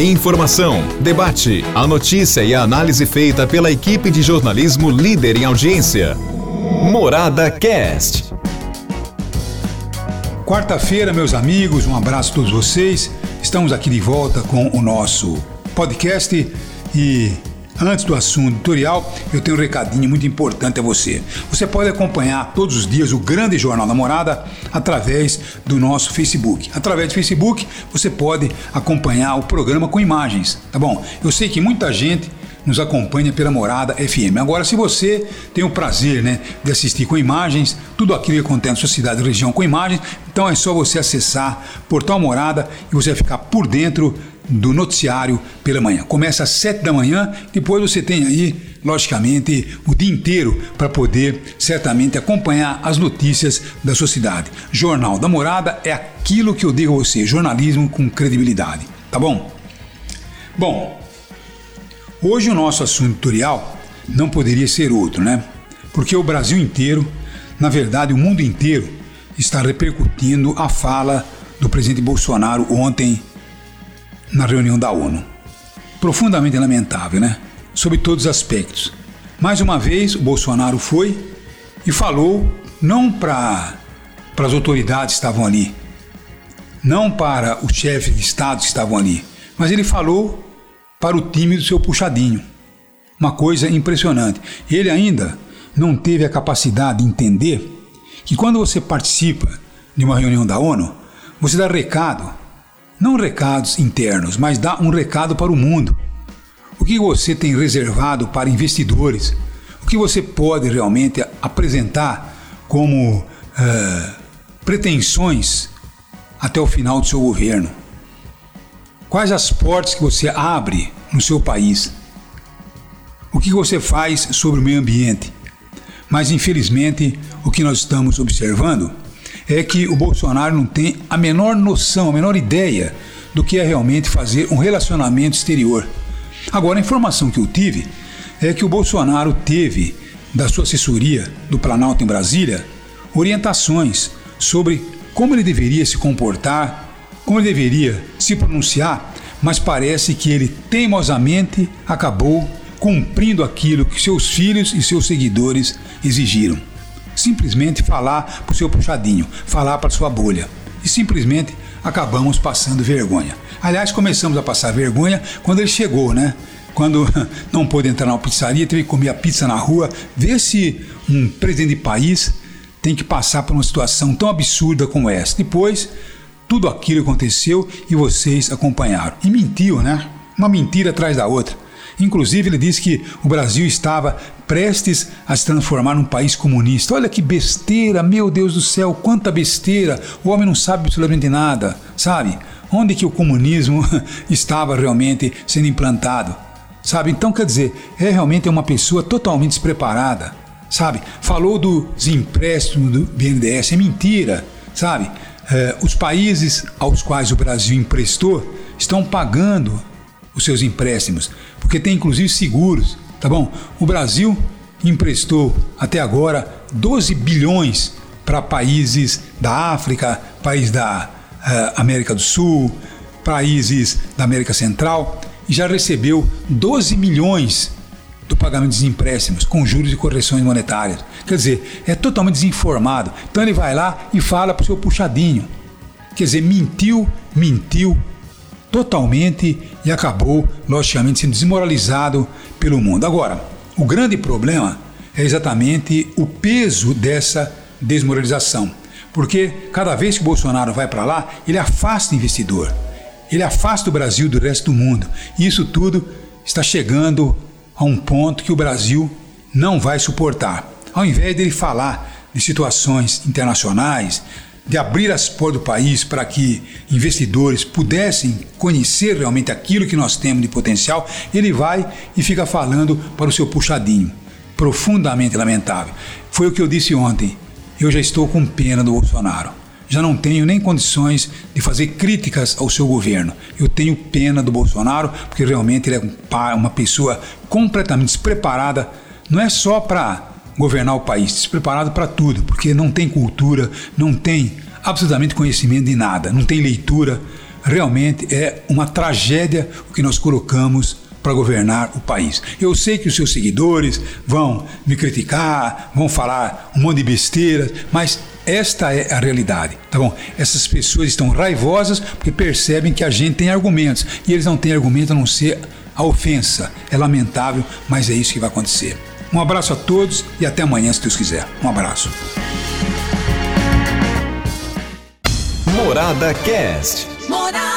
Informação, debate, a notícia e a análise feita pela equipe de jornalismo líder em audiência. Morada Cast. Quarta-feira, meus amigos, um abraço a todos vocês. Estamos aqui de volta com o nosso podcast e Antes do assunto tutorial, eu tenho um recadinho muito importante a você. Você pode acompanhar todos os dias o Grande Jornal da Morada através do nosso Facebook. Através do Facebook, você pode acompanhar o programa com imagens, tá bom? Eu sei que muita gente nos acompanha pela Morada FM. Agora, se você tem o prazer né, de assistir com imagens, tudo aquilo que acontece na sua cidade e região com imagens, então é só você acessar Portal Morada e você vai ficar por dentro do noticiário pela manhã. Começa às 7 da manhã, depois você tem aí, logicamente, o dia inteiro para poder certamente acompanhar as notícias da sua cidade. Jornal da Morada é aquilo que eu digo a você, jornalismo com credibilidade, tá bom? Bom, hoje o nosso assunto tutorial não poderia ser outro, né? Porque o Brasil inteiro, na verdade o mundo inteiro, está repercutindo a fala do presidente Bolsonaro ontem na reunião da ONU. Profundamente lamentável, né? Sob todos os aspectos. Mais uma vez, o Bolsonaro foi e falou não para as autoridades que estavam ali, não para os chefes de Estado que estavam ali, mas ele falou para o time do seu puxadinho. Uma coisa impressionante. Ele ainda não teve a capacidade de entender que quando você participa de uma reunião da ONU, você dá recado não recados internos, mas dá um recado para o mundo. O que você tem reservado para investidores? O que você pode realmente apresentar como uh, pretensões até o final do seu governo? Quais as portas que você abre no seu país? O que você faz sobre o meio ambiente? Mas infelizmente, o que nós estamos observando é que o Bolsonaro não tem a menor noção, a menor ideia do que é realmente fazer um relacionamento exterior. Agora, a informação que eu tive é que o Bolsonaro teve, da sua assessoria do Planalto em Brasília, orientações sobre como ele deveria se comportar, como ele deveria se pronunciar, mas parece que ele teimosamente acabou cumprindo aquilo que seus filhos e seus seguidores exigiram simplesmente falar para o seu puxadinho, falar para sua bolha. E simplesmente acabamos passando vergonha. Aliás, começamos a passar vergonha quando ele chegou, né? Quando não pôde entrar na pizzaria, teve que comer a pizza na rua. Vê se um presidente de país tem que passar por uma situação tão absurda como essa. Depois, tudo aquilo aconteceu e vocês acompanharam. E mentiu, né? Uma mentira atrás da outra. Inclusive, ele disse que o Brasil estava prestes a se transformar num país comunista. Olha que besteira, meu Deus do céu, quanta besteira! O homem não sabe absolutamente nada, sabe? Onde que o comunismo estava realmente sendo implantado? Sabe? Então, quer dizer, é realmente uma pessoa totalmente despreparada, sabe? Falou dos empréstimos do BNDES, é mentira, sabe? É, os países aos quais o Brasil emprestou estão pagando os seus empréstimos, porque tem inclusive seguros, tá bom? O Brasil emprestou até agora 12 bilhões para países da África, países da uh, América do Sul, países da América Central e já recebeu 12 milhões do pagamento dos empréstimos com juros e correções monetárias. Quer dizer, é totalmente desinformado. Então ele vai lá e fala para o seu puxadinho. Quer dizer, mentiu, mentiu, totalmente e acabou, logicamente, sendo desmoralizado pelo mundo. Agora, o grande problema é exatamente o peso dessa desmoralização. Porque cada vez que o Bolsonaro vai para lá, ele afasta o investidor, ele afasta o Brasil do resto do mundo. E isso tudo está chegando a um ponto que o Brasil não vai suportar. Ao invés dele falar de situações internacionais, de abrir as portas do país para que investidores pudessem conhecer realmente aquilo que nós temos de potencial, ele vai e fica falando para o seu puxadinho. Profundamente lamentável. Foi o que eu disse ontem. Eu já estou com pena do Bolsonaro. Já não tenho nem condições de fazer críticas ao seu governo. Eu tenho pena do Bolsonaro porque realmente ele é uma pessoa completamente despreparada. Não é só para governar o país, despreparado para tudo, porque não tem cultura, não tem absolutamente conhecimento de nada, não tem leitura, realmente é uma tragédia o que nós colocamos para governar o país. Eu sei que os seus seguidores vão me criticar, vão falar um monte de besteiras, mas esta é a realidade, tá bom? Essas pessoas estão raivosas porque percebem que a gente tem argumentos e eles não têm argumento a não ser a ofensa. É lamentável, mas é isso que vai acontecer. Um abraço a todos e até amanhã, se Deus quiser. Um abraço. Morada Cast. Morada.